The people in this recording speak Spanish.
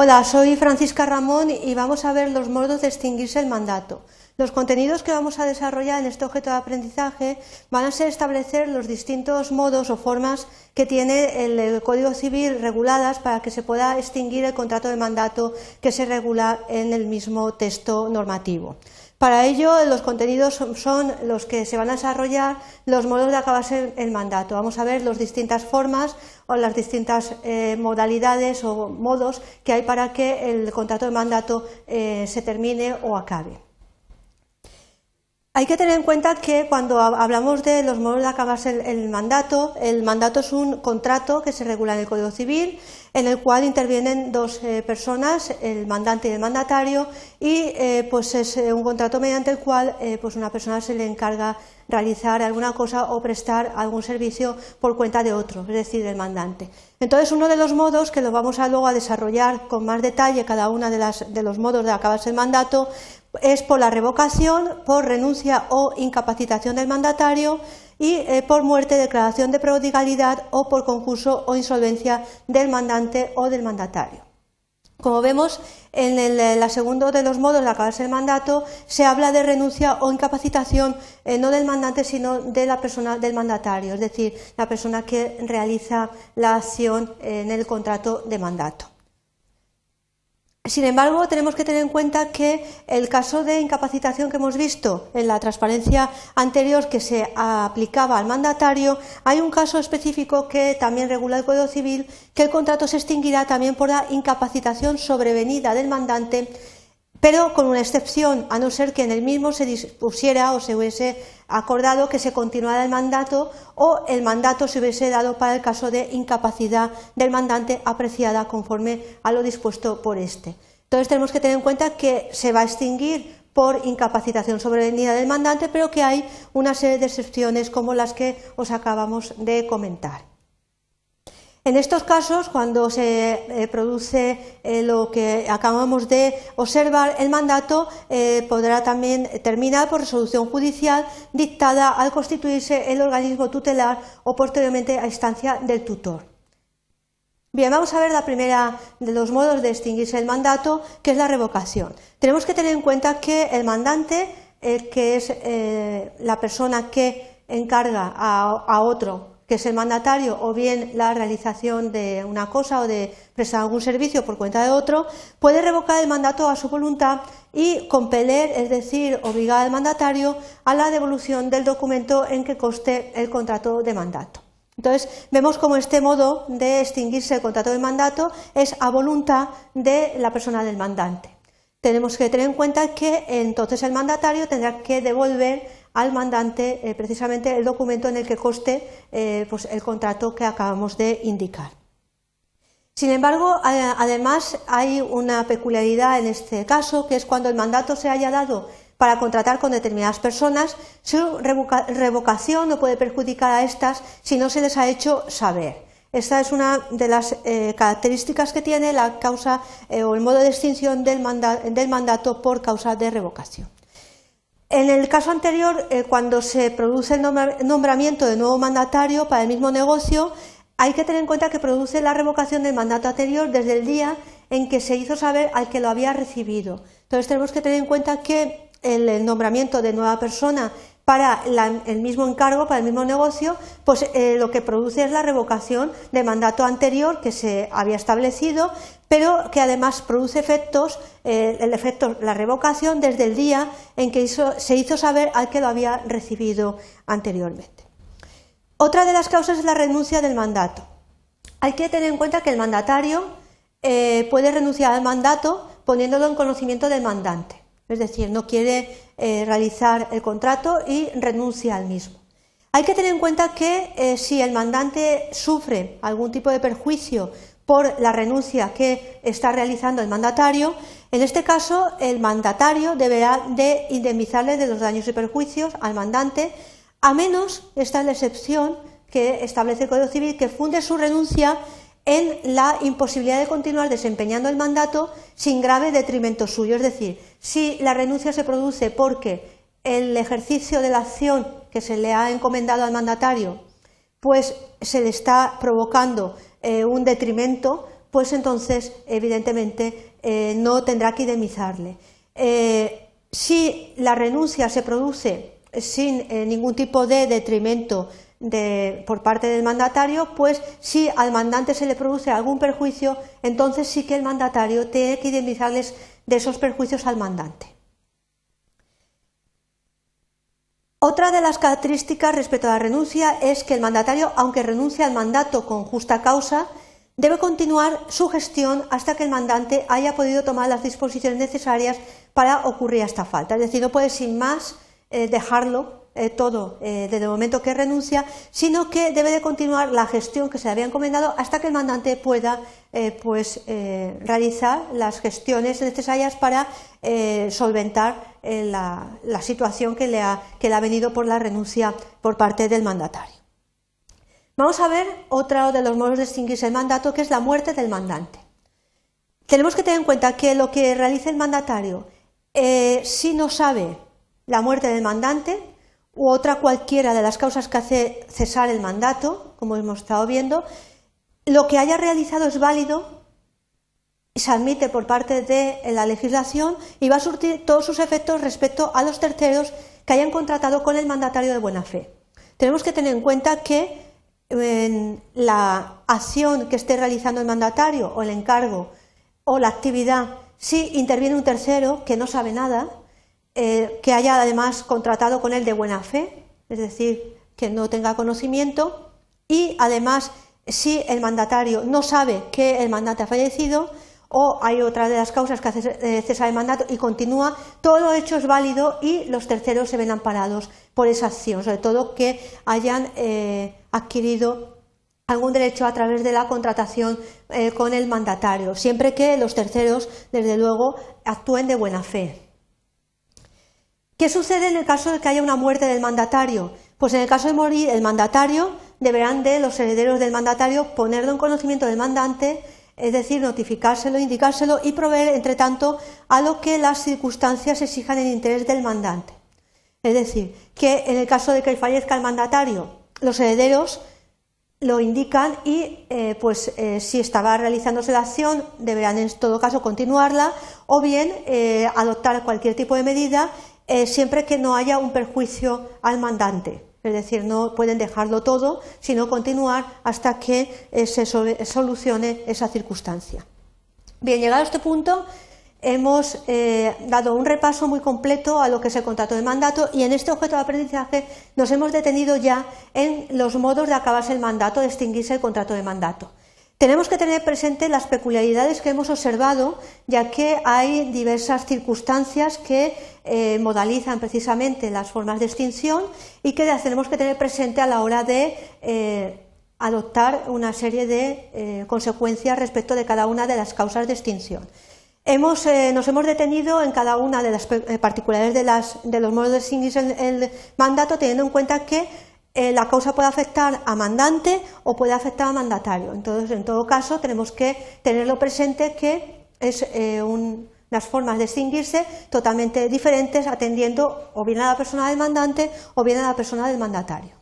Hola, soy Francisca Ramón y vamos a ver los modos de extinguirse el mandato. Los contenidos que vamos a desarrollar en este objeto de aprendizaje van a ser establecer los distintos modos o formas que tiene el, Código Civil reguladas para que se pueda extinguir el contrato de mandato que se regula en el mismo texto normativo. Para ello, los contenidos son los que se van a desarrollar los modos de acabarse el mandato. Vamos a ver las distintas formas o las distintas eh, modalidades o modos que hay para que el contrato de mandato eh, se termine o acabe. Hay que tener en cuenta que cuando hablamos de los modos de acabarse el, mandato, el mandato es un contrato que se regula en el Código Civil, en el cual intervienen dos eh, personas, el mandante y el mandatario, y eh, pues es eh, un contrato mediante el cual pues una persona se le encarga realizar alguna cosa o prestar algún servicio por cuenta de otro, es decir, del mandante. Entonces, uno de los modos que lo vamos a luego a desarrollar con más detalle, cada uno de, de los modos de acabarse el mandato, es por la revocación, por renuncia o incapacitación del mandatario y eh, por muerte, declaración de prodigalidad o por concurso o insolvencia del mandante o del mandatario. Como vemos, en el segundo de los modos de acabarse el mandato se habla de renuncia o incapacitación eh, no del mandante sino de la persona del mandatario, es decir, la persona que realiza la acción en el contrato de mandato. Sin embargo, tenemos que tener en cuenta que el caso de incapacitación que hemos visto en la transparencia anterior que se aplicaba al mandatario, hay un caso específico que también regula el Código Civil, que el contrato se extinguirá también por la incapacitación sobrevenida del mandante, pero con una excepción, a no ser que en el mismo se dispusiera o se hubiese acordado que se continuara el mandato o el mandato se hubiese dado para el caso de incapacidad del mandante apreciada conforme a lo dispuesto por éste. Entonces tenemos que tener en cuenta que se va a extinguir por incapacitación sobrevenida del mandante, pero que hay una serie de excepciones como las que os acabamos de comentar. En estos casos, cuando se eh, produce eh, lo que acabamos de observar, el mandato eh, podrá también terminar por resolución judicial dictada al constituirse el organismo tutelar o posteriormente a instancia del tutor. Bien, vamos a ver la primera de los modos de extinguirse el mandato, que es la revocación. Tenemos que tener en cuenta que el mandante, que es la persona que encarga a otro que es el mandatario, o bien la realización de una cosa o de prestar algún servicio por cuenta de otro, puede revocar el mandato a su voluntad y compeler, es decir, obligar al mandatario a la devolución del documento en que conste el contrato de mandato. Entonces, vemos como este modo de extinguirse el contrato de mandato es a voluntad de la persona del mandante. Tenemos que tener en cuenta que entonces el mandatario tendrá que devolver al mandante eh, precisamente el documento en el que coste eh, pues, el contrato que acabamos de indicar. Sin embargo, además hay una peculiaridad en este caso, que es cuando el mandato se haya dado para contratar con determinadas personas, su revocación no puede perjudicar a estas si no se les ha hecho saber. Esta es una de las eh, características que tiene la causa o el modo de extinción del mandato por causa de revocación. En el caso anterior, eh, cuando se produce el nombramiento de nuevo mandatario para el mismo negocio, hay que tener en cuenta que produce la revocación del mandato anterior desde el día en que se hizo saber al que lo había recibido. Entonces tenemos que tener en cuenta que el nombramiento de nueva persona para el mismo encargo, para el mismo negocio, pues eh, lo que produce es la revocación del mandato anterior que se había establecido, pero que además produce efectos, eh, el efecto, la revocación desde el día en que se hizo saber al que lo había recibido anteriormente. Otra de las causas es la renuncia del mandato. Hay que tener en cuenta que el mandatario eh, puede renunciar al mandato poniéndolo en conocimiento del mandante. Es decir, no quiere eh, realizar el contrato y renuncia al mismo. Hay que tener en cuenta que eh, si el mandante sufre algún tipo de perjuicio por la renuncia que está realizando el mandatario, en este caso el mandatario deberá de indemnizarle de los daños y perjuicios al mandante, a menos, esta es la excepción que establece el Código Civil, que funde su renuncia en la imposibilidad de continuar desempeñando el mandato sin grave detrimento suyo. Es decir, si la renuncia se produce porque el ejercicio de la acción que se le ha encomendado al mandatario pues se le está provocando eh, un detrimento pues entonces, evidentemente, eh, no tendrá que indemnizarle. Eh, si la renuncia se produce sin ningún tipo de detrimento por parte del mandatario, pues si al mandante se le produce algún perjuicio, entonces sí que el mandatario tiene que indemnizarles de esos perjuicios al mandante. Otra de las características respecto a la renuncia es que el mandatario, aunque renuncie al mandato con justa causa, debe continuar su gestión hasta que el mandante haya podido tomar las disposiciones necesarias para ocurrir esta falta. Es decir, no puede sin más eh, dejarlo eh, todo eh, desde el momento que renuncia, sino que debe de continuar la gestión que se le había encomendado hasta que el mandante pueda pues, realizar las gestiones necesarias para solventar la, la, situación que le, ha, que le ha venido por la renuncia por parte del mandatario. Vamos a ver otro de los modos de extinguirse el mandato, que es la muerte del mandante. Tenemos que tener en cuenta que lo que realice el mandatario, eh, si no sabe la muerte del mandante u otra cualquiera de las causas que hace cesar el mandato, como hemos estado viendo, lo que haya realizado es válido y se admite por parte de la legislación y va a surtir todos sus efectos respecto a los terceros que hayan contratado con el mandatario de buena fe. Tenemos que tener en cuenta que en la acción que esté realizando el mandatario o el encargo o la actividad, si interviene un tercero que no sabe nada, eh, que haya además contratado con él de buena fe, es decir, que no tenga conocimiento, y además si el mandatario no sabe que el mandante ha fallecido, o hay otra de las causas que hace eh, cesar el mandato y continúa, todo hecho es válido y los terceros se ven amparados por esa acción, sobre todo que hayan eh, adquirido algún derecho a través de la contratación con el mandatario, siempre que los terceros, desde luego, actúen de buena fe. ¿Qué sucede en el caso de que haya una muerte del mandatario? Pues en el caso de morir el mandatario, deberán de los herederos del mandatario ponerlo en conocimiento del mandante es decir, notificárselo, indicárselo y proveer, entre tanto, a lo que las circunstancias exijan en interés del mandante. Es decir, que en el caso de que fallezca el mandatario, los herederos lo indican y, eh, pues, eh, si estaba realizándose la acción, deberán en todo caso continuarla o bien eh, adoptar cualquier tipo de medida siempre que no haya un perjuicio al mandante. Es decir, no pueden dejarlo todo, sino continuar hasta que eh, se solucione esa circunstancia. Bien, llegado a este punto, hemos eh, dado un repaso muy completo a lo que es el contrato de mandato y en este objeto de aprendizaje nos hemos detenido ya en los modos de acabarse el mandato, de extinguirse el contrato de mandato. Tenemos que tener presente las peculiaridades que hemos observado, ya que hay diversas circunstancias que eh, modalizan precisamente las formas de extinción y que las tenemos que tener presente a la hora de eh, adoptar una serie de eh, consecuencias respecto de cada una de las causas de extinción. nos hemos detenido en cada una de las particularidades de, los modos de extinguirse el mandato, teniendo en cuenta que eh, la causa puede afectar a mandante o puede afectar a mandatario. Entonces, en todo caso, tenemos que tenerlo presente que es eh, unas formas de extinguirse totalmente diferentes, atendiendo o bien a la persona del mandante o bien a la persona del mandatario.